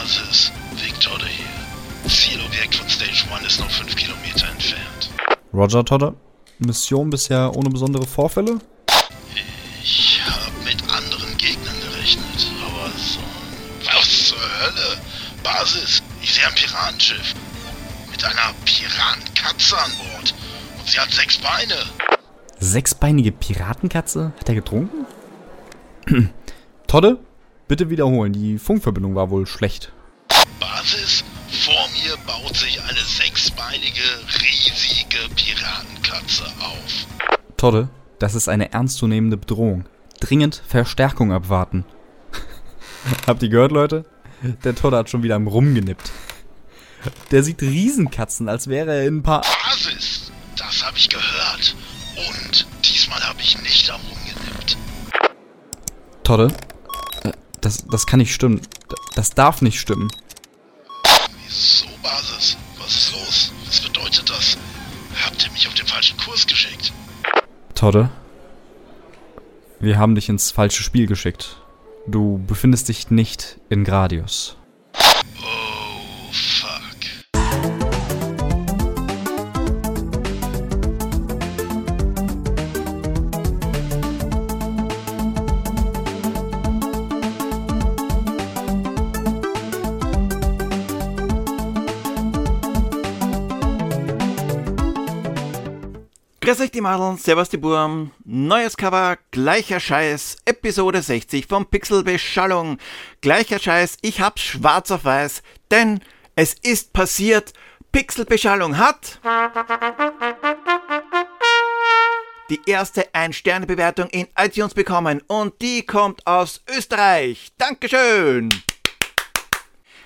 Basis, Victor hier. Zielobjekt von Stage 1 ist noch 5 Kilometer entfernt. Roger Todder. Mission bisher ohne besondere Vorfälle? Ich habe mit anderen Gegnern gerechnet, aber so... Was zur Hölle? Basis, ich sehe ein Piratenschiff. Mit einer Piratenkatze an Bord. Und sie hat sechs Beine. Sechsbeinige Piratenkatze? Hat er getrunken? Todde, bitte wiederholen. Die Funkverbindung war wohl schlecht. Basis, vor mir baut sich eine sechsbeinige, riesige Piratenkatze auf. Todde, das ist eine ernstzunehmende Bedrohung. Dringend Verstärkung abwarten. Habt ihr gehört, Leute? Der Todde hat schon wieder am Rumgenippt. Der sieht Riesenkatzen, als wäre er in ein paar... Basis, das habe ich gehört. Und diesmal habe ich nicht am rumgenippt. Todde, das, das kann nicht stimmen. Das darf nicht stimmen. Wieso, Basis? Was ist los? Was bedeutet das? Habt ihr mich auf den falschen Kurs geschickt? Todde, wir haben dich ins falsche Spiel geschickt. Du befindest dich nicht in Gradius. Die Madeln, servus die Burm, neues Cover, gleicher Scheiß, Episode 60 von Pixelbeschallung. Gleicher Scheiß, ich hab's schwarz auf weiß, denn es ist passiert, Pixelbeschallung hat die erste Ein-Sterne-Bewertung in iTunes bekommen und die kommt aus Österreich. Dankeschön!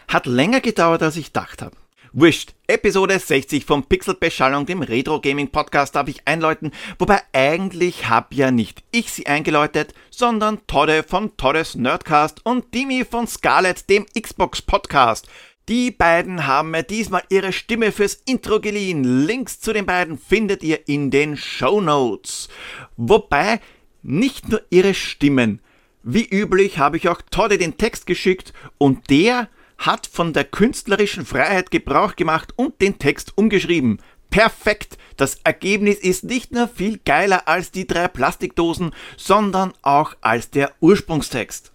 Hat länger gedauert, als ich gedacht habe. Wurscht, Episode 60 vom Pixelbeschallung, dem Retro Gaming Podcast, darf ich einläuten, wobei eigentlich hab ja nicht ich sie eingeläutet, sondern Todde von Toddes Nerdcast und Dimi von Scarlett, dem Xbox Podcast. Die beiden haben mir diesmal ihre Stimme fürs Intro geliehen. Links zu den beiden findet ihr in den Show Notes. Wobei nicht nur ihre Stimmen. Wie üblich habe ich auch Todde den Text geschickt und der hat von der künstlerischen Freiheit Gebrauch gemacht und den Text umgeschrieben. Perfekt! Das Ergebnis ist nicht nur viel geiler als die drei Plastikdosen, sondern auch als der Ursprungstext.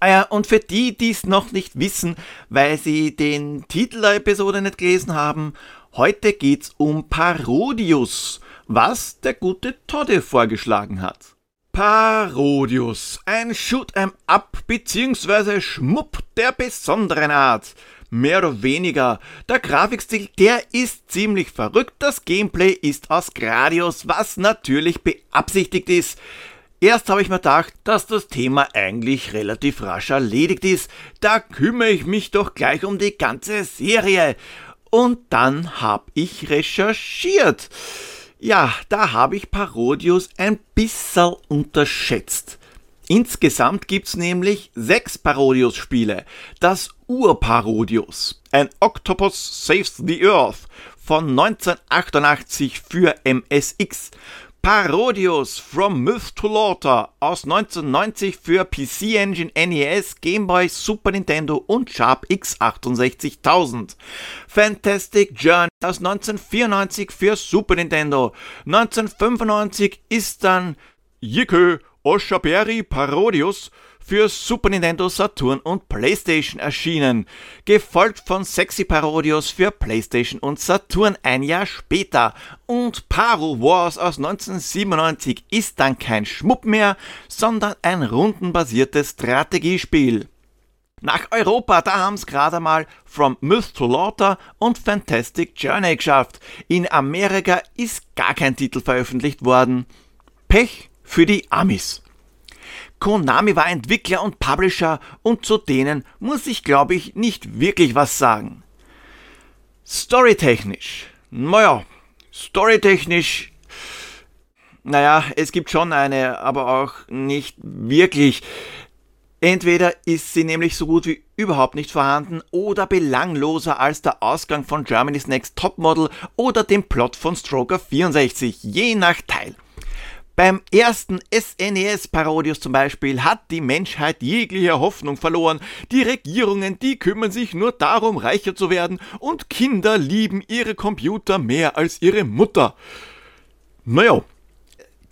Ah ja, und für die, die es noch nicht wissen, weil sie den Titel der Episode nicht gelesen haben, heute geht's um Parodius, was der gute Todde vorgeschlagen hat. Parodius, ein Shoot'em Up bzw. Schmupp der besonderen Art. Mehr oder weniger. Der Grafikstil, der ist ziemlich verrückt. Das Gameplay ist aus Gradius, was natürlich beabsichtigt ist. Erst habe ich mir gedacht, dass das Thema eigentlich relativ rasch erledigt ist. Da kümmere ich mich doch gleich um die ganze Serie. Und dann habe ich recherchiert. Ja, da habe ich Parodius ein bisschen unterschätzt. Insgesamt gibt's nämlich sechs Parodius-Spiele. Das Urparodius, ein Octopus Saves the Earth von 1988 für MSX. Parodius From Myth to Laughter aus 1990 für PC Engine, NES, Game Boy, Super Nintendo und Sharp X68000. Fantastic Journey aus 1994 für Super Nintendo. 1995 ist dann Yikö Oshaberi Parodius für Super Nintendo, Saturn und PlayStation erschienen, gefolgt von Sexy Parodius für PlayStation und Saturn ein Jahr später. Und Paro Wars aus 1997 ist dann kein Schmupp mehr, sondern ein rundenbasiertes Strategiespiel. Nach Europa, da haben's gerade mal From Myth to Laughter und Fantastic Journey geschafft. In Amerika ist gar kein Titel veröffentlicht worden. Pech für die Amis. Konami war Entwickler und Publisher und zu denen muss ich glaube ich nicht wirklich was sagen. Storytechnisch, naja, storytechnisch, naja, es gibt schon eine, aber auch nicht wirklich. Entweder ist sie nämlich so gut wie überhaupt nicht vorhanden oder belangloser als der Ausgang von Germany's Next Topmodel oder dem Plot von Stroker 64, je nach Teil. Beim ersten SNES-Parodius zum Beispiel hat die Menschheit jegliche Hoffnung verloren. Die Regierungen, die kümmern sich nur darum, reicher zu werden und Kinder lieben ihre Computer mehr als ihre Mutter. Naja,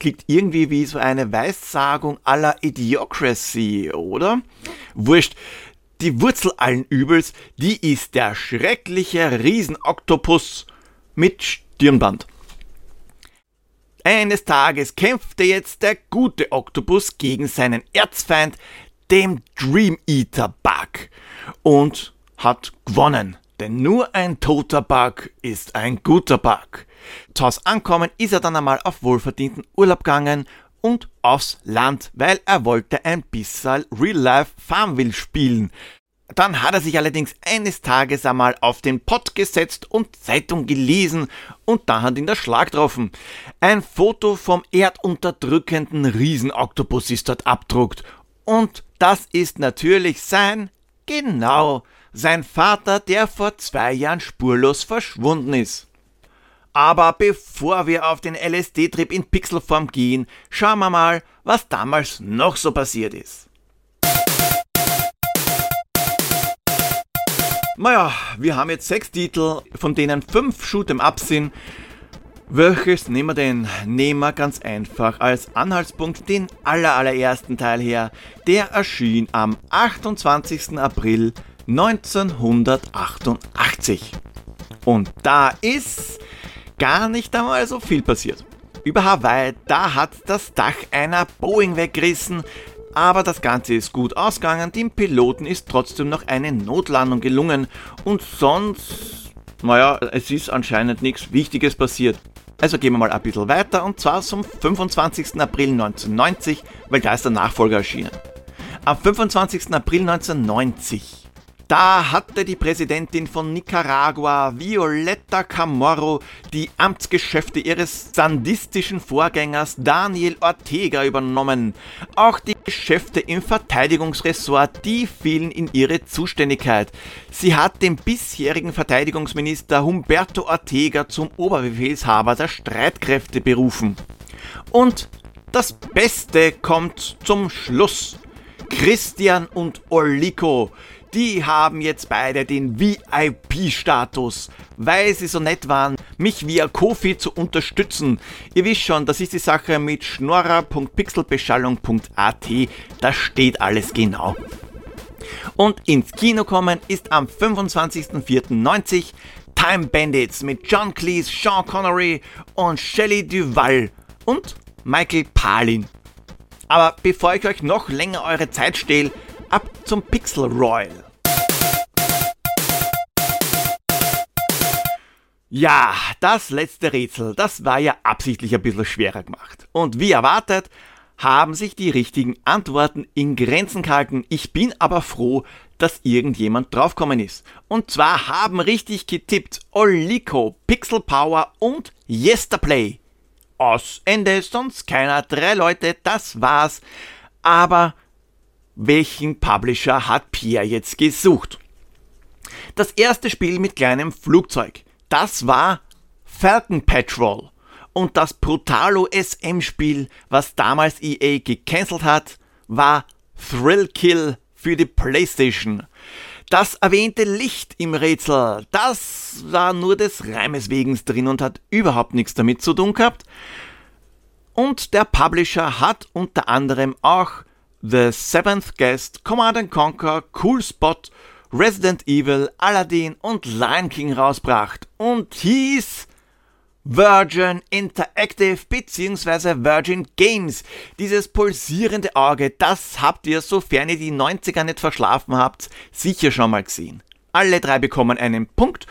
klingt irgendwie wie so eine Weissagung aller Idiocracy, oder? Wurscht. Die Wurzel allen Übels, die ist der schreckliche Riesenoktopus mit Stirnband. Eines Tages kämpfte jetzt der gute Oktopus gegen seinen Erzfeind, dem Dream Eater Bug, und hat gewonnen. Denn nur ein toter Bug ist ein guter Bug. Zu Hause ankommen ist er dann einmal auf wohlverdienten Urlaub gegangen und aufs Land, weil er wollte ein bisschen Real-Life Farmville spielen. Dann hat er sich allerdings eines Tages einmal auf den Pott gesetzt und Zeitung gelesen und da hat ihn der Schlag getroffen. Ein Foto vom erdunterdrückenden Riesenoktopus ist dort abdruckt. Und das ist natürlich sein, genau, sein Vater, der vor zwei Jahren spurlos verschwunden ist. Aber bevor wir auf den LSD-Trip in Pixelform gehen, schauen wir mal, was damals noch so passiert ist. Naja, wir haben jetzt sechs Titel, von denen fünf Shoot'em Up sind. Welches nehmen wir denn? Nehmen wir ganz einfach als Anhaltspunkt den allerallerersten Teil her. Der erschien am 28. April 1988. Und da ist gar nicht einmal so viel passiert. Über Hawaii, da hat das Dach einer Boeing weggerissen, aber das Ganze ist gut ausgegangen, dem Piloten ist trotzdem noch eine Notlandung gelungen und sonst, naja, es ist anscheinend nichts Wichtiges passiert. Also gehen wir mal ein bisschen weiter und zwar zum 25. April 1990, weil da ist der Nachfolger erschienen. Am 25. April 1990 da hatte die Präsidentin von Nicaragua, Violeta Camorro, die Amtsgeschäfte ihres sandistischen Vorgängers Daniel Ortega übernommen. Auch die Geschäfte im Verteidigungsressort, die fielen in ihre Zuständigkeit. Sie hat den bisherigen Verteidigungsminister Humberto Ortega zum Oberbefehlshaber der Streitkräfte berufen. Und das Beste kommt zum Schluss. Christian und Orliko, die haben jetzt beide den VIP-Status, weil sie so nett waren, mich via Kofi zu unterstützen. Ihr wisst schon, das ist die Sache mit schnorrer.pixelbeschallung.at, da steht alles genau. Und ins Kino kommen ist am 25.04.90 Time Bandits mit John Cleese, Sean Connery und Shelley Duval und Michael Palin. Aber bevor ich euch noch länger eure Zeit stehle, ab zum Pixel Royal. Ja, das letzte Rätsel, das war ja absichtlich ein bisschen schwerer gemacht. Und wie erwartet, haben sich die richtigen Antworten in Grenzen gehalten. Ich bin aber froh, dass irgendjemand draufkommen ist. Und zwar haben richtig getippt Oliko, Pixel Power und Yesterplay. Aus Ende, sonst keiner. Drei Leute, das war's. Aber welchen Publisher hat Pierre jetzt gesucht? Das erste Spiel mit kleinem Flugzeug. Das war Falcon Patrol. Und das Brutalo SM-Spiel, was damals EA gecancelt hat, war Thrill Kill für die PlayStation. Das erwähnte Licht im Rätsel, das war nur des Reimes wegen drin und hat überhaupt nichts damit zu tun gehabt. Und der Publisher hat unter anderem auch The Seventh Guest, Command Conquer, Cool Spot Resident Evil, Aladdin und Lion King rausbracht und hieß Virgin Interactive bzw. Virgin Games. Dieses pulsierende Auge, das habt ihr, sofern ihr die 90er nicht verschlafen habt, sicher schon mal gesehen. Alle drei bekommen einen Punkt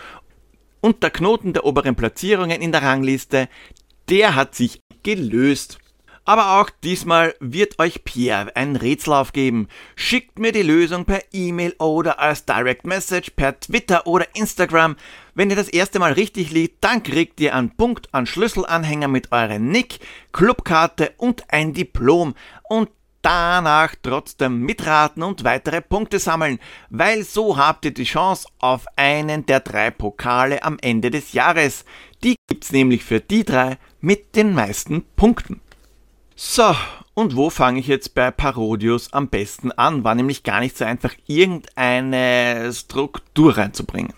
und der Knoten der oberen Platzierungen in der Rangliste, der hat sich gelöst. Aber auch diesmal wird euch Pierre ein Rätsel aufgeben. Schickt mir die Lösung per E-Mail oder als Direct Message per Twitter oder Instagram. Wenn ihr das erste Mal richtig liegt, dann kriegt ihr einen Punkt an Schlüsselanhänger mit eurem Nick, Clubkarte und ein Diplom. Und danach trotzdem mitraten und weitere Punkte sammeln, weil so habt ihr die Chance auf einen der drei Pokale am Ende des Jahres. Die gibt's nämlich für die drei mit den meisten Punkten. So, und wo fange ich jetzt bei Parodius am besten an? War nämlich gar nicht so einfach, irgendeine Struktur reinzubringen.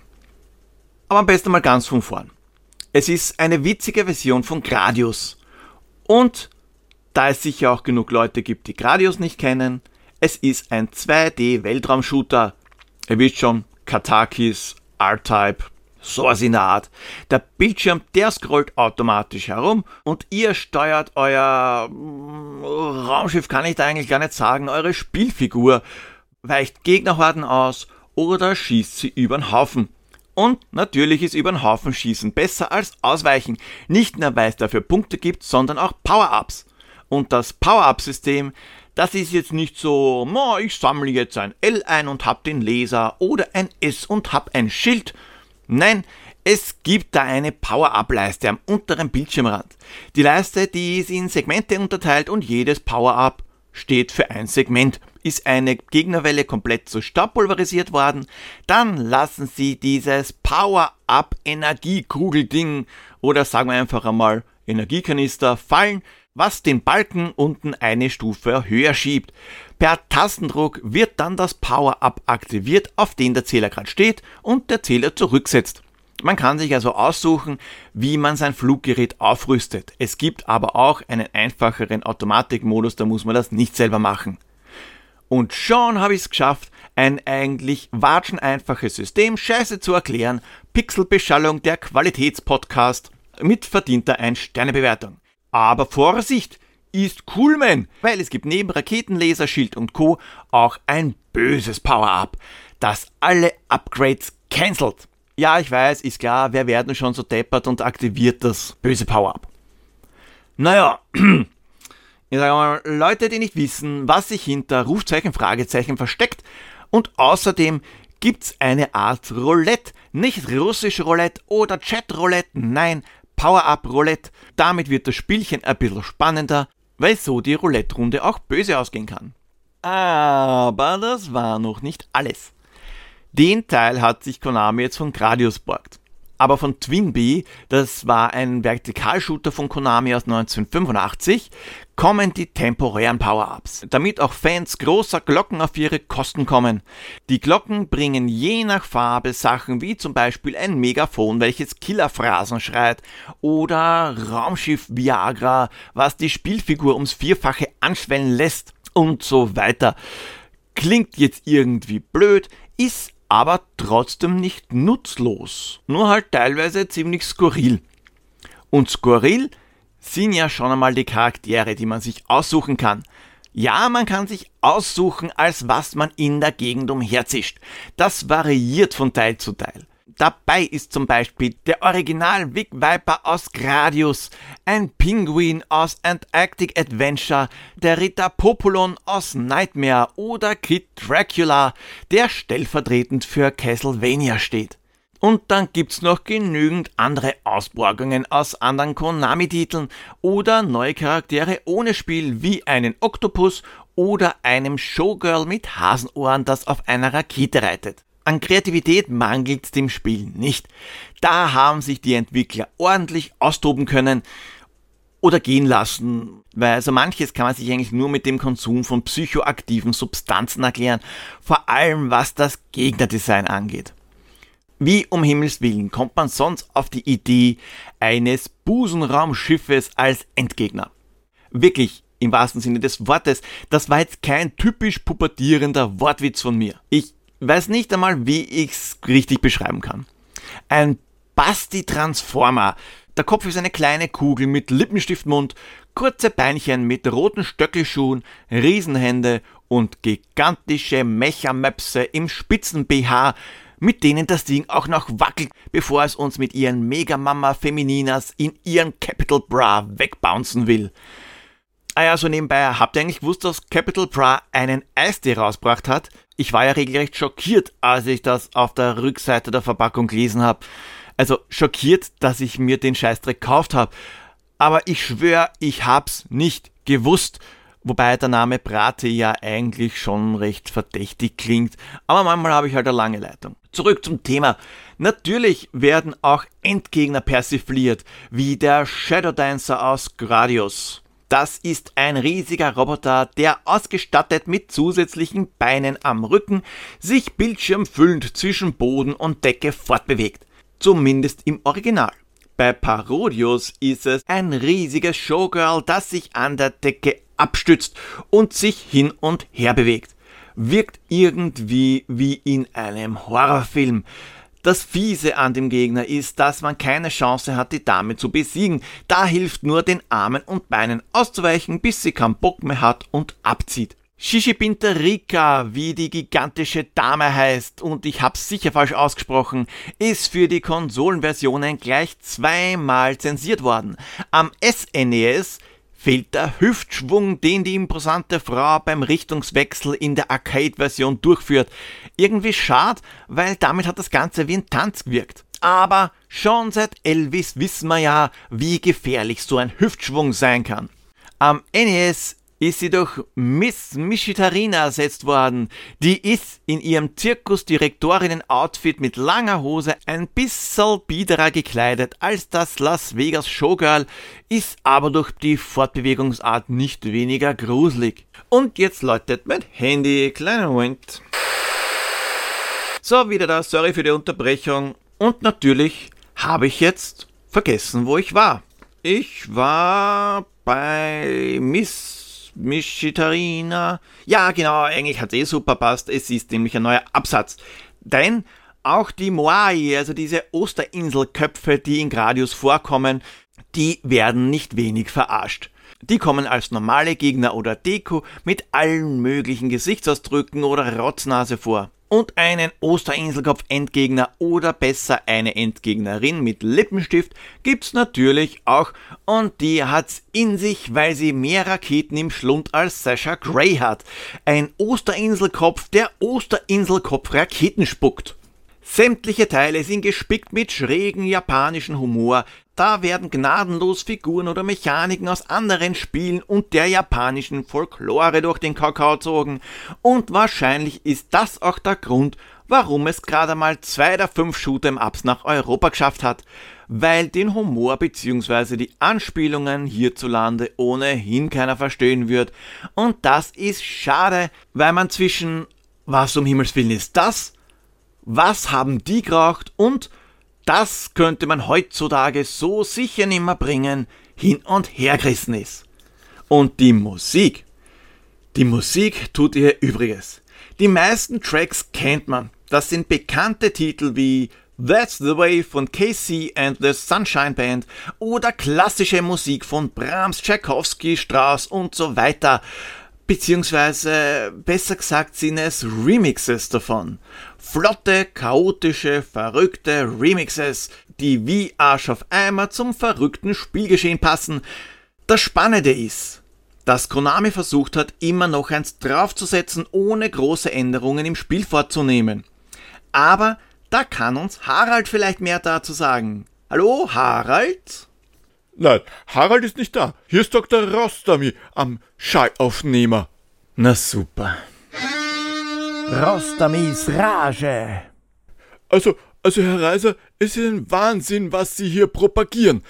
Aber am besten mal ganz von vorn. Es ist eine witzige Version von Gradius. Und da es sicher auch genug Leute gibt, die Gradius nicht kennen, es ist ein 2D-Weltraumshooter. Ihr wisst schon, Katakis, R-Type, sowas in der Art. Der Bildschirm, der scrollt automatisch herum und ihr steuert euer mm, Raumschiff, kann ich da eigentlich gar nicht sagen, eure Spielfigur, weicht Gegnerhorden aus oder schießt sie über den Haufen. Und natürlich ist über den Haufen schießen besser als ausweichen. Nicht nur, weil es dafür Punkte gibt, sondern auch Power-Ups. Und das Power-Up-System, das ist jetzt nicht so, ich sammle jetzt ein L ein und hab den Laser oder ein S und hab ein Schild. Nein, es gibt da eine Power-Up-Leiste am unteren Bildschirmrand. Die Leiste, die ist in Segmente unterteilt und jedes Power-Up steht für ein Segment. Ist eine Gegnerwelle komplett zu Staub pulverisiert worden, dann lassen Sie dieses Power-Up-Energiekugelding oder sagen wir einfach einmal Energiekanister fallen, was den Balken unten eine Stufe höher schiebt. Per Tastendruck wird dann das Power-Up aktiviert, auf den der Zähler gerade steht und der Zähler zurücksetzt. Man kann sich also aussuchen, wie man sein Fluggerät aufrüstet. Es gibt aber auch einen einfacheren Automatikmodus, da muss man das nicht selber machen. Und schon habe ich es geschafft, ein eigentlich watscheneinfaches System scheiße zu erklären. Pixelbeschallung der Qualitätspodcast mit verdienter 1-Sterne-Bewertung. Aber Vorsicht, ist Coolman, weil es gibt neben Raketenlaser, Schild und Co. auch ein böses Power-Up, das alle Upgrades cancelt. Ja, ich weiß, ist klar, wer werden schon so deppert und aktiviert das böse Power-Up. Naja, ich sage mal, Leute, die nicht wissen, was sich hinter Rufzeichen, Fragezeichen versteckt und außerdem gibt's eine Art Roulette, nicht russisch Roulette oder Chat Roulette, nein, Power-Up Roulette. Damit wird das Spielchen ein bisschen spannender, weil so die Roulette-Runde auch böse ausgehen kann. Aber das war noch nicht alles. Den Teil hat sich Konami jetzt von Gradius borgt. Aber von Twinbee, das war ein Vertikalshooter von Konami aus 1985, kommen die temporären Power-Ups, damit auch Fans großer Glocken auf ihre Kosten kommen. Die Glocken bringen je nach Farbe Sachen wie zum Beispiel ein Megafon, welches Killerphrasen schreit, oder Raumschiff Viagra, was die Spielfigur ums Vierfache anschwellen lässt und so weiter. Klingt jetzt irgendwie blöd, ist aber trotzdem nicht nutzlos, nur halt teilweise ziemlich skurril. Und skurril sind ja schon einmal die Charaktere, die man sich aussuchen kann. Ja, man kann sich aussuchen, als was man in der Gegend umherzischt. Das variiert von Teil zu Teil. Dabei ist zum Beispiel der Original Vic Viper aus Gradius, ein Pinguin aus Antarctic Adventure, der Ritter Populon aus Nightmare oder Kid Dracula, der stellvertretend für Castlevania steht. Und dann gibt's noch genügend andere Ausborgungen aus anderen Konami-Titeln oder neue Charaktere ohne Spiel wie einen Oktopus oder einem Showgirl mit Hasenohren, das auf einer Rakete reitet. An Kreativität mangelt's dem Spiel nicht. Da haben sich die Entwickler ordentlich austoben können oder gehen lassen, weil so manches kann man sich eigentlich nur mit dem Konsum von psychoaktiven Substanzen erklären, vor allem was das Gegnerdesign angeht. Wie um Himmels Willen kommt man sonst auf die Idee eines Busenraumschiffes als Endgegner? Wirklich, im wahrsten Sinne des Wortes, das war jetzt kein typisch pubertierender Wortwitz von mir. Ich weiß nicht einmal, wie ich's richtig beschreiben kann. Ein Basti-Transformer. Der Kopf ist eine kleine Kugel mit Lippenstiftmund, kurze Beinchen mit roten Stöckelschuhen, Riesenhände und gigantische Mechamöpse im spitzen BH, mit denen das Ding auch noch wackelt, bevor es uns mit ihren Megamama Femininas in ihren Capital Bra wegbouncen will. Ah ja, so nebenbei, habt ihr eigentlich gewusst, dass Capital Bra einen Eistee rausgebracht hat? Ich war ja regelrecht schockiert, als ich das auf der Rückseite der Verpackung gelesen habe. Also schockiert, dass ich mir den Scheißdreck gekauft habe. Aber ich schwöre, ich hab's nicht gewusst. Wobei der Name Brate ja eigentlich schon recht verdächtig klingt. Aber manchmal habe ich halt eine lange Leitung. Zurück zum Thema. Natürlich werden auch Endgegner persifliert, wie der Shadow Dancer aus Gradius. Das ist ein riesiger Roboter, der ausgestattet mit zusätzlichen Beinen am Rücken sich bildschirmfüllend zwischen Boden und Decke fortbewegt. Zumindest im Original. Bei Parodius ist es ein riesiges Showgirl, das sich an der Decke abstützt und sich hin und her bewegt. Wirkt irgendwie wie in einem Horrorfilm. Das Fiese an dem Gegner ist, dass man keine Chance hat, die Dame zu besiegen. Da hilft nur den Armen und Beinen auszuweichen, bis sie keinen Bock mehr hat und abzieht. Shishipinterika, wie die gigantische Dame heißt, und ich hab's sicher falsch ausgesprochen, ist für die Konsolenversionen gleich zweimal zensiert worden. Am SNES fehlt der Hüftschwung, den die imposante Frau beim Richtungswechsel in der Arcade-Version durchführt. Irgendwie schad, weil damit hat das Ganze wie ein Tanz gewirkt. Aber schon seit Elvis wissen wir ja, wie gefährlich so ein Hüftschwung sein kann. Am NES ist sie durch Miss Mischitarina ersetzt worden. Die ist in ihrem Zirkusdirektorinnen-Outfit mit langer Hose ein bisschen biederer gekleidet als das Las Vegas Showgirl, ist aber durch die Fortbewegungsart nicht weniger gruselig. Und jetzt läutet mein Handy. Kleiner Moment. So, wieder da. Sorry für die Unterbrechung. Und natürlich habe ich jetzt vergessen, wo ich war. Ich war bei Miss Mischitarina. Ja, genau, eigentlich hat es eh super passt. Es ist nämlich ein neuer Absatz. Denn auch die Moai, also diese Osterinselköpfe, die in Gradius vorkommen, die werden nicht wenig verarscht. Die kommen als normale Gegner oder Deko mit allen möglichen Gesichtsausdrücken oder Rotznase vor und einen Osterinselkopf-Endgegner oder besser eine Endgegnerin mit Lippenstift gibt's natürlich auch und die hat's in sich, weil sie mehr Raketen im Schlund als Sasha Gray hat. Ein Osterinselkopf, der Osterinselkopf Raketen spuckt. Sämtliche Teile sind gespickt mit schrägen japanischen Humor, da werden gnadenlos Figuren oder Mechaniken aus anderen Spielen und der japanischen Folklore durch den Kakao zogen. Und wahrscheinlich ist das auch der Grund, warum es gerade mal zwei der fünf Shooter im Ups nach Europa geschafft hat. Weil den Humor bzw. die Anspielungen hierzulande ohnehin keiner verstehen wird. Und das ist schade, weil man zwischen was um Himmels Willen ist das? Was haben die geraucht und das könnte man heutzutage so sicher nimmer bringen, hin und her gerissen ist. Und die Musik. Die Musik tut ihr Übriges. Die meisten Tracks kennt man. Das sind bekannte Titel wie That's the Way von Casey and the Sunshine Band oder klassische Musik von Brahms, Tchaikovsky, Strauss und so weiter. Beziehungsweise, besser gesagt, sind es Remixes davon. Flotte, chaotische, verrückte Remixes, die wie Arsch auf Eimer zum verrückten Spielgeschehen passen. Das Spannende ist, dass Konami versucht hat, immer noch eins draufzusetzen, ohne große Änderungen im Spiel vorzunehmen. Aber da kann uns Harald vielleicht mehr dazu sagen. Hallo, Harald? Nein, Harald ist nicht da. Hier ist Dr. Rostami am Schallaufnehmer. Na super. Rostamis Rage. Also, also Herr Reiser, es ist ein Wahnsinn, was Sie hier propagieren.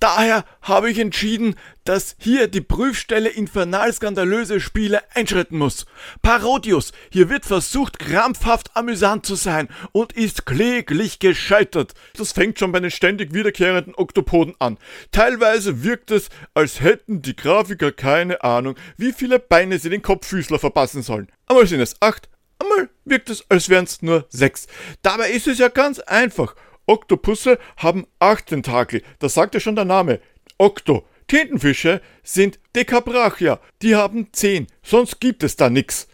Daher habe ich entschieden, dass hier die Prüfstelle infernal-skandalöse Spiele einschreiten muss. Parodius, hier wird versucht, krampfhaft amüsant zu sein und ist kläglich gescheitert. Das fängt schon bei den ständig wiederkehrenden Oktopoden an. Teilweise wirkt es, als hätten die Grafiker keine Ahnung, wie viele Beine sie den Kopffüßler verpassen sollen. Einmal sind es acht, einmal wirkt es, als wären es nur sechs. Dabei ist es ja ganz einfach. Oktopusse haben acht Tentakel, das sagt ja schon der Name. Okto. Tintenfische sind Dekabrachia, die haben zehn, sonst gibt es da nix.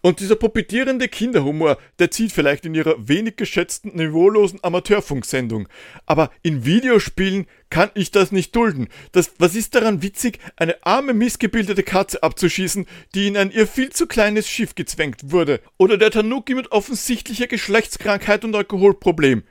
Und dieser puppetierende Kinderhumor, der zieht vielleicht in ihrer wenig geschätzten, niveaulosen Amateurfunksendung. Aber in Videospielen kann ich das nicht dulden. Das, was ist daran witzig, eine arme, missgebildete Katze abzuschießen, die in ein ihr viel zu kleines Schiff gezwängt wurde? Oder der Tanuki mit offensichtlicher Geschlechtskrankheit und Alkoholproblem?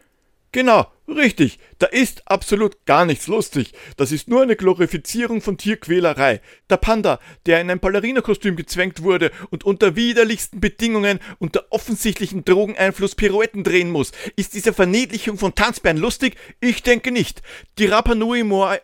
Genau, richtig, da ist absolut gar nichts lustig. Das ist nur eine Glorifizierung von Tierquälerei. Der Panda, der in ein Ballerinakostüm gezwängt wurde und unter widerlichsten Bedingungen unter offensichtlichen Drogeneinfluss Pirouetten drehen muss. Ist diese Verniedlichung von Tanzbären lustig? Ich denke nicht. Die Rapa Nui Moai...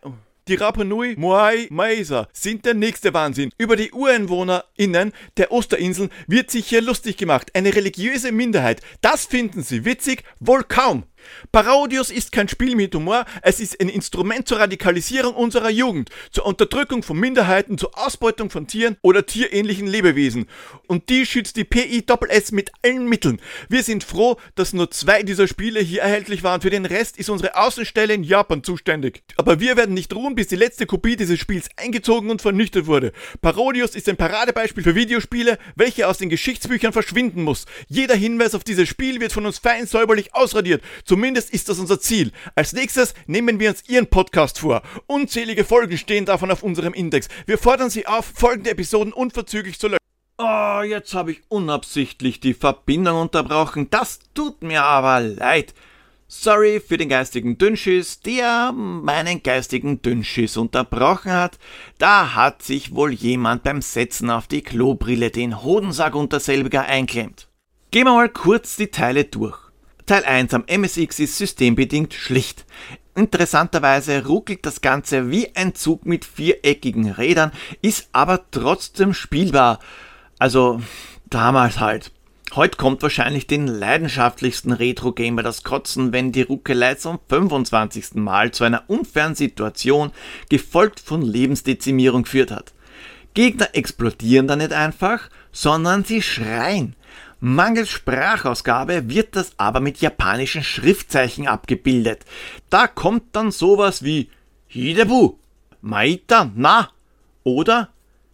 die Rapa Moai Maesa sind der nächste Wahnsinn. Über die UreinwohnerInnen der Osterinseln wird sich hier lustig gemacht. Eine religiöse Minderheit. Das finden sie witzig? Wohl kaum. Parodius ist kein Spiel mit Humor, es ist ein Instrument zur Radikalisierung unserer Jugend, zur Unterdrückung von Minderheiten, zur Ausbeutung von Tieren oder tierähnlichen Lebewesen. Und die schützt die PISS mit allen Mitteln. Wir sind froh, dass nur zwei dieser Spiele hier erhältlich waren. Für den Rest ist unsere Außenstelle in Japan zuständig. Aber wir werden nicht ruhen, bis die letzte Kopie dieses Spiels eingezogen und vernichtet wurde. Parodius ist ein Paradebeispiel für Videospiele, welche aus den Geschichtsbüchern verschwinden muss. Jeder Hinweis auf dieses Spiel wird von uns fein säuberlich ausradiert. Zumindest ist das unser Ziel. Als nächstes nehmen wir uns Ihren Podcast vor. Unzählige Folgen stehen davon auf unserem Index. Wir fordern Sie auf, folgende Episoden unverzüglich zu löschen. Oh, jetzt habe ich unabsichtlich die Verbindung unterbrochen. Das tut mir aber leid. Sorry für den geistigen Dünnschiss, der meinen geistigen Dünnschiss unterbrochen hat. Da hat sich wohl jemand beim Setzen auf die Klobrille den Hodensack unter selbiger einklemmt. Gehen wir mal kurz die Teile durch. Teil 1 am MSX ist systembedingt schlicht. Interessanterweise ruckelt das Ganze wie ein Zug mit viereckigen Rädern, ist aber trotzdem spielbar. Also damals halt. Heute kommt wahrscheinlich den leidenschaftlichsten Retro-Gamer das Kotzen, wenn die Ruckelei zum 25. Mal zu einer unfairen Situation, gefolgt von Lebensdezimierung geführt hat. Gegner explodieren da nicht einfach, sondern sie schreien. Mangels Sprachausgabe wird das aber mit japanischen Schriftzeichen abgebildet. Da kommt dann sowas wie Hidebu, Maita, na oder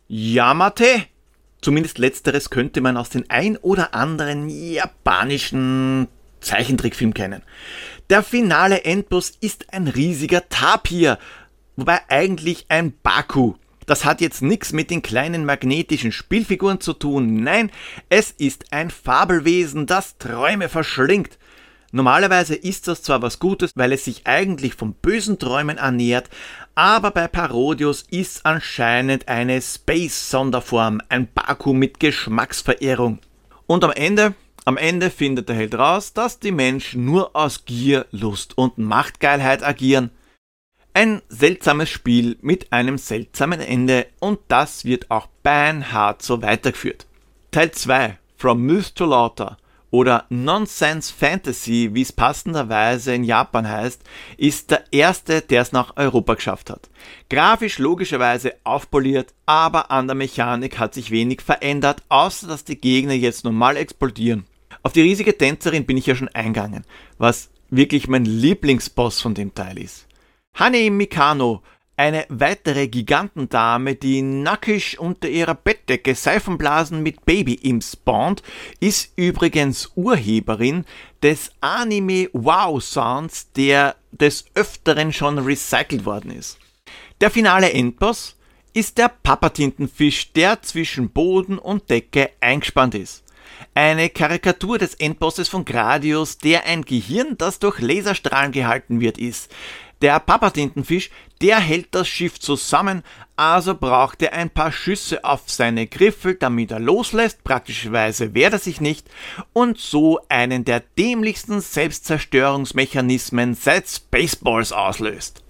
Yamate. Zumindest letzteres könnte man aus den ein oder anderen japanischen Zeichentrickfilm kennen. Der finale Endboss ist ein riesiger Tapir, wobei eigentlich ein Baku. Das hat jetzt nichts mit den kleinen magnetischen Spielfiguren zu tun. Nein, es ist ein Fabelwesen, das Träume verschlingt. Normalerweise ist das zwar was Gutes, weil es sich eigentlich von bösen Träumen ernährt, aber bei Parodius ist anscheinend eine Space-Sonderform, ein Baku mit Geschmacksverehrung. Und am Ende, am Ende findet der Held raus, dass die Menschen nur aus Gier, Lust und Machtgeilheit agieren. Ein seltsames Spiel mit einem seltsamen Ende und das wird auch beinhart so weitergeführt. Teil 2 From Myth to Laughter oder Nonsense Fantasy, wie es passenderweise in Japan heißt, ist der erste, der es nach Europa geschafft hat. Grafisch logischerweise aufpoliert, aber an der Mechanik hat sich wenig verändert, außer dass die Gegner jetzt normal explodieren. Auf die riesige Tänzerin bin ich ja schon eingegangen, was wirklich mein Lieblingsboss von dem Teil ist. Hane Mikano, eine weitere Gigantendame, die nackig unter ihrer Bettdecke Seifenblasen mit Baby-Imps spawnt, ist übrigens Urheberin des Anime Wow Sounds, der des Öfteren schon recycelt worden ist. Der finale Endboss ist der Papatintenfisch, der zwischen Boden und Decke eingespannt ist. Eine Karikatur des Endbosses von Gradius, der ein Gehirn, das durch Laserstrahlen gehalten wird, ist. Der Papatintenfisch, der hält das Schiff zusammen, also braucht er ein paar Schüsse auf seine Griffel, damit er loslässt, praktischerweise wehrt er sich nicht, und so einen der dämlichsten Selbstzerstörungsmechanismen seit Spaceballs auslöst.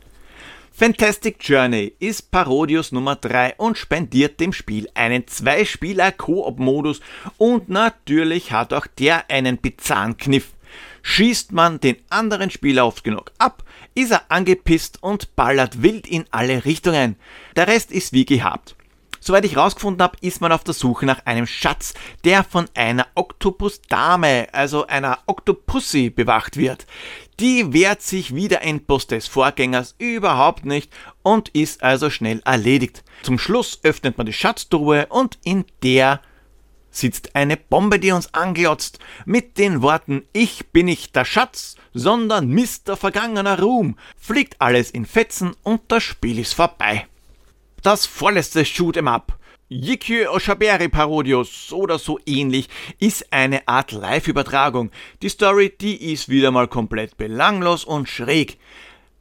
Fantastic Journey ist Parodius Nummer 3 und spendiert dem Spiel einen Zwei-Spieler-Koop-Modus und natürlich hat auch der einen bizarren Kniff. Schießt man den anderen Spieler oft genug ab, ist er angepisst und ballert wild in alle Richtungen. Der Rest ist wie gehabt. Soweit ich rausgefunden habe, ist man auf der Suche nach einem Schatz, der von einer Oktopusdame, also einer Octopussy, bewacht wird. Die wehrt sich wie der Endboss des Vorgängers überhaupt nicht und ist also schnell erledigt. Zum Schluss öffnet man die Schatztruhe und in der sitzt eine Bombe, die uns anglotzt, mit den Worten Ich bin nicht der Schatz, sondern Mister vergangener Ruhm, fliegt alles in Fetzen und das Spiel ist vorbei. Das vorletzte Shoot'em Up. Yikyu Oshaberi Parodius oder so ähnlich ist eine Art Live-Übertragung. Die Story, die ist wieder mal komplett belanglos und schräg.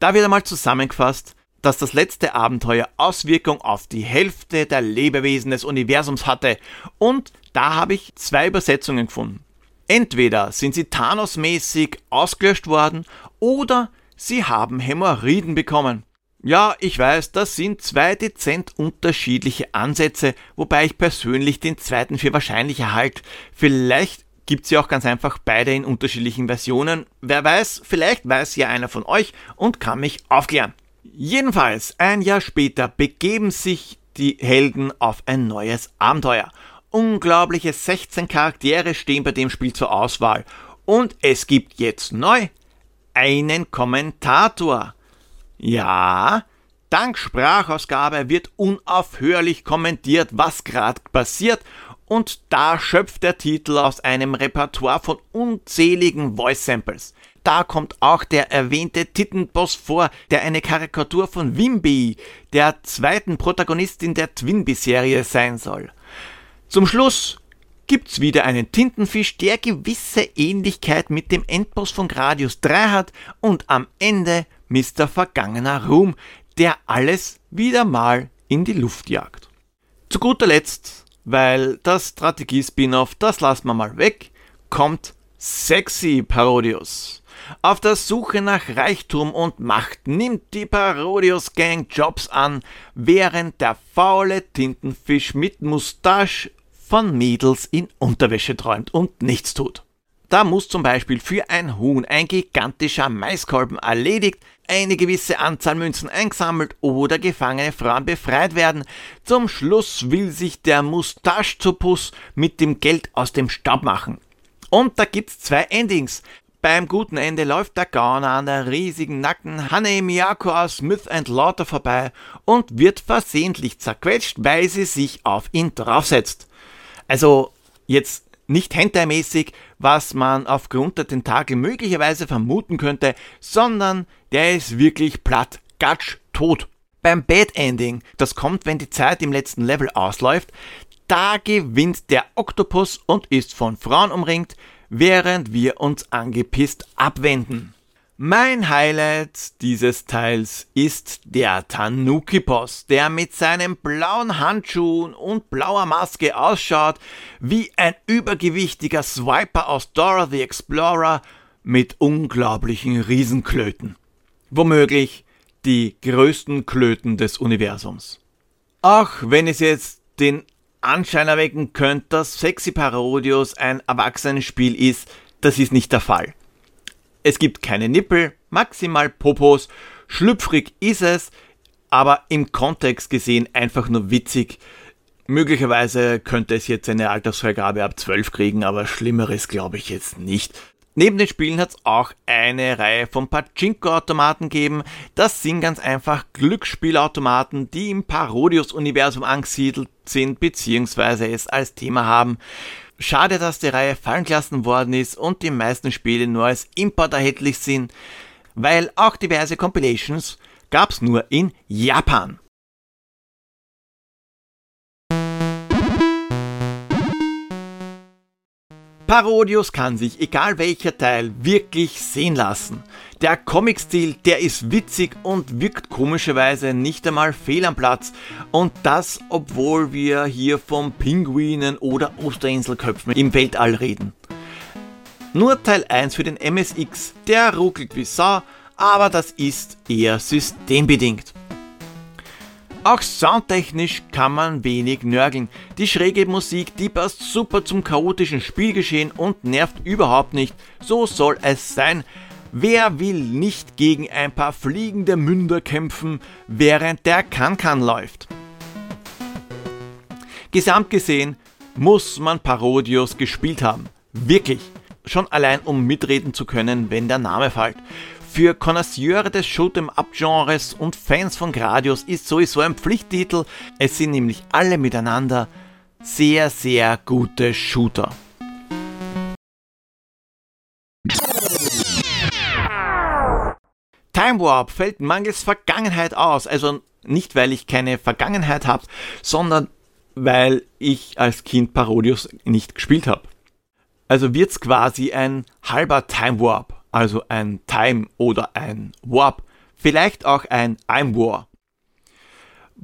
Da wird einmal zusammengefasst, dass das letzte Abenteuer Auswirkung auf die Hälfte der Lebewesen des Universums hatte und da habe ich zwei Übersetzungen gefunden. Entweder sind sie Thanos-mäßig ausgelöscht worden oder sie haben Hämorrhoiden bekommen. Ja, ich weiß, das sind zwei dezent unterschiedliche Ansätze, wobei ich persönlich den zweiten für wahrscheinlicher halte. Vielleicht gibt's ja auch ganz einfach beide in unterschiedlichen Versionen. Wer weiß, vielleicht weiß ja einer von euch und kann mich aufklären. Jedenfalls, ein Jahr später begeben sich die Helden auf ein neues Abenteuer. Unglaubliche 16 Charaktere stehen bei dem Spiel zur Auswahl. Und es gibt jetzt neu einen Kommentator. Ja, dank Sprachausgabe wird unaufhörlich kommentiert, was gerade passiert und da schöpft der Titel aus einem Repertoire von unzähligen Voice Samples. Da kommt auch der erwähnte Tittenboss vor, der eine Karikatur von Wimby, der zweiten Protagonistin der Twinbee-Serie sein soll. Zum Schluss gibt's wieder einen Tintenfisch, der gewisse Ähnlichkeit mit dem Endboss von Gradius 3 hat und am Ende Mr. Vergangener Ruhm, der alles wieder mal in die Luft jagt. Zu guter Letzt, weil das Strategie-Spin-off, das lassen wir mal weg, kommt Sexy Parodius. Auf der Suche nach Reichtum und Macht nimmt die Parodius Gang Jobs an, während der faule Tintenfisch mit Mustache von Mädels in Unterwäsche träumt und nichts tut. Da muss zum Beispiel für ein Huhn ein gigantischer Maiskolben erledigt, eine gewisse Anzahl Münzen eingesammelt oder gefangene Frauen befreit werden. Zum Schluss will sich der Mustaschzopus mit dem Geld aus dem Staub machen. Und da gibt's zwei Endings. Beim guten Ende läuft der Gauner an der riesigen nackten Hane Miyako aus Smith Lauter vorbei und wird versehentlich zerquetscht, weil sie sich auf ihn draufsetzt. Also jetzt nicht hentai-mäßig, was man aufgrund der Tentakel möglicherweise vermuten könnte, sondern der ist wirklich platt, gatsch, tot. Beim Bad Ending, das kommt, wenn die Zeit im letzten Level ausläuft, da gewinnt der Oktopus und ist von Frauen umringt, während wir uns angepisst abwenden. Mein Highlight dieses Teils ist der Tanuki-Boss, der mit seinen blauen Handschuhen und blauer Maske ausschaut wie ein übergewichtiger Swiper aus Dora the Explorer mit unglaublichen Riesenklöten. Womöglich die größten Klöten des Universums. Auch wenn es jetzt den Anschein erwecken könnte, dass Sexy Parodius ein Erwachsenenspiel ist, das ist nicht der Fall. Es gibt keine Nippel, maximal Popos, schlüpfrig ist es, aber im Kontext gesehen einfach nur witzig. Möglicherweise könnte es jetzt eine Altersfreigabe ab 12 kriegen, aber Schlimmeres glaube ich jetzt nicht. Neben den Spielen hat es auch eine Reihe von Pachinko-Automaten gegeben. Das sind ganz einfach Glücksspielautomaten, die im Parodius-Universum angesiedelt sind, beziehungsweise es als Thema haben. Schade, dass die Reihe fallen gelassen worden ist und die meisten Spiele nur als Import erhältlich sind, weil auch diverse Compilations gab's nur in Japan. Parodius kann sich, egal welcher Teil, wirklich sehen lassen. Der Comic-Stil, der ist witzig und wirkt komischerweise nicht einmal fehl am Platz. Und das, obwohl wir hier von Pinguinen oder Osterinselköpfen im Weltall reden. Nur Teil 1 für den MSX, der ruckelt wie Sau, aber das ist eher systembedingt. Auch soundtechnisch kann man wenig nörgeln. Die schräge Musik, die passt super zum chaotischen Spielgeschehen und nervt überhaupt nicht. So soll es sein. Wer will nicht gegen ein paar fliegende Münder kämpfen, während der Kankan läuft? Gesamt gesehen muss man Parodius gespielt haben. Wirklich. Schon allein um mitreden zu können, wenn der Name fällt. Für Connoisseure des Shoot'em-up-Genres und Fans von Gradius ist sowieso ein Pflichttitel. Es sind nämlich alle miteinander sehr, sehr gute Shooter. Time Warp fällt mangels Vergangenheit aus. Also nicht, weil ich keine Vergangenheit habe, sondern weil ich als Kind Parodius nicht gespielt habe. Also wird's quasi ein halber Time Warp also ein Time oder ein Warp, vielleicht auch ein I'm War.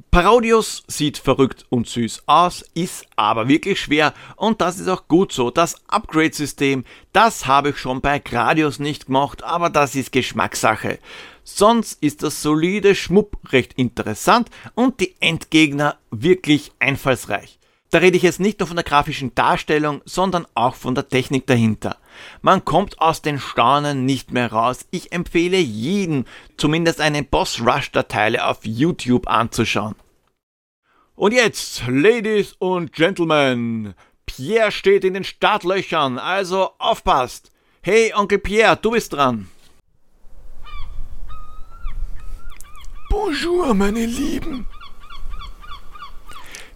Parodius sieht verrückt und süß aus, ist aber wirklich schwer und das ist auch gut so. Das Upgrade-System, das habe ich schon bei Gradius nicht gemacht, aber das ist Geschmackssache. Sonst ist das solide Schmupp recht interessant und die Endgegner wirklich einfallsreich. Da rede ich jetzt nicht nur von der grafischen Darstellung, sondern auch von der Technik dahinter. Man kommt aus den Staunen nicht mehr raus. Ich empfehle jedem, zumindest einen Boss Rush Datei auf YouTube anzuschauen. Und jetzt, Ladies und Gentlemen, Pierre steht in den Startlöchern, also aufpasst. Hey, Onkel Pierre, du bist dran. Bonjour, meine Lieben.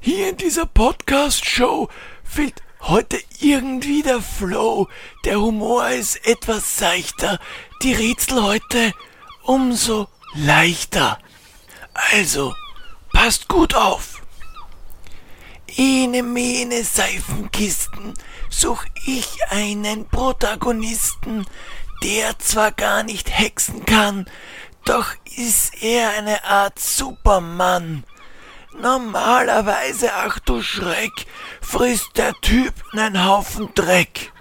Hier in dieser Podcast-Show fehlt heute irgendwie der Flow. Der Humor ist etwas seichter, die Rätsel heute umso leichter. Also, passt gut auf. Ene mene Seifenkisten such ich einen Protagonisten, der zwar gar nicht hexen kann, doch ist er eine Art Supermann. Normalerweise, ach du Schreck, frisst der Typ nen Haufen Dreck,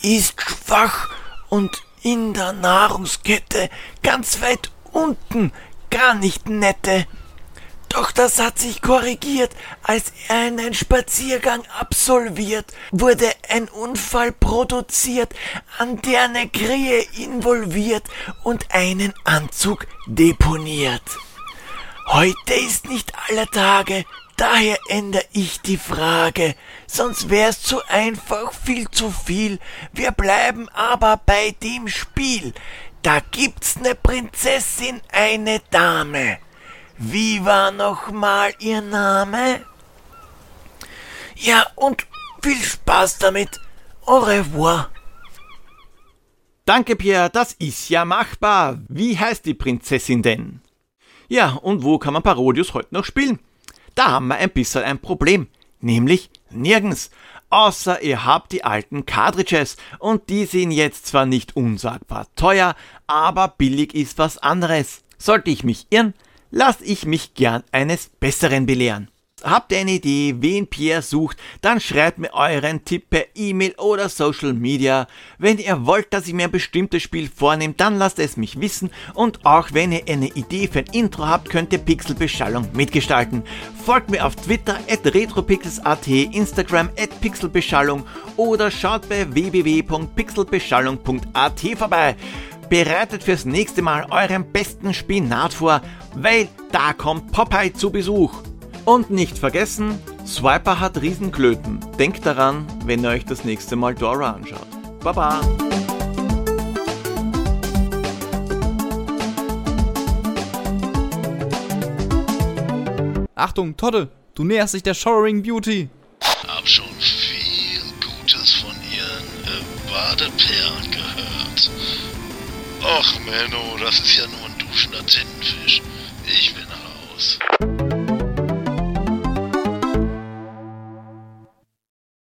ist schwach und in der Nahrungskette ganz weit unten, gar nicht nette. Doch das hat sich korrigiert, als er einen Spaziergang absolviert, wurde ein Unfall produziert, an der eine Krähe involviert und einen Anzug deponiert. Heute ist nicht aller Tage, daher ändere ich die Frage, sonst wär's zu einfach, viel zu viel. Wir bleiben aber bei dem Spiel. Da gibt's ne Prinzessin, eine Dame. Wie war noch mal ihr Name? Ja, und viel Spaß damit. Au revoir. Danke, Pierre, das ist ja machbar. Wie heißt die Prinzessin denn? Ja, und wo kann man Parodius heute noch spielen? Da haben wir ein bisschen ein Problem, nämlich nirgends. Außer ihr habt die alten Cartridges und die sind jetzt zwar nicht unsagbar teuer, aber billig ist was anderes. Sollte ich mich irren, lass ich mich gern eines Besseren belehren. Habt ihr eine Idee, wen Pierre sucht, dann schreibt mir euren Tipp per E-Mail oder Social Media. Wenn ihr wollt, dass ich mir ein bestimmtes Spiel vornehme, dann lasst es mich wissen und auch wenn ihr eine Idee für ein Intro habt, könnt ihr Pixelbeschallung mitgestalten. Folgt mir auf Twitter at retropixels.at, Instagram at pixelbeschallung oder schaut bei www.pixelbeschallung.at vorbei bereitet fürs nächste Mal euren besten Spinat vor, weil da kommt Popeye zu Besuch. Und nicht vergessen, Swiper hat Riesenklöten. Denkt daran, wenn ihr euch das nächste Mal Dora anschaut. Baba! Achtung, Todde, du näherst dich der Showering Beauty. Hab schon viel Gutes von ihren äh, Badeperlen gehört. Och, Menno, das ist ja nur ein duschender Tintenfisch. Ich bin raus.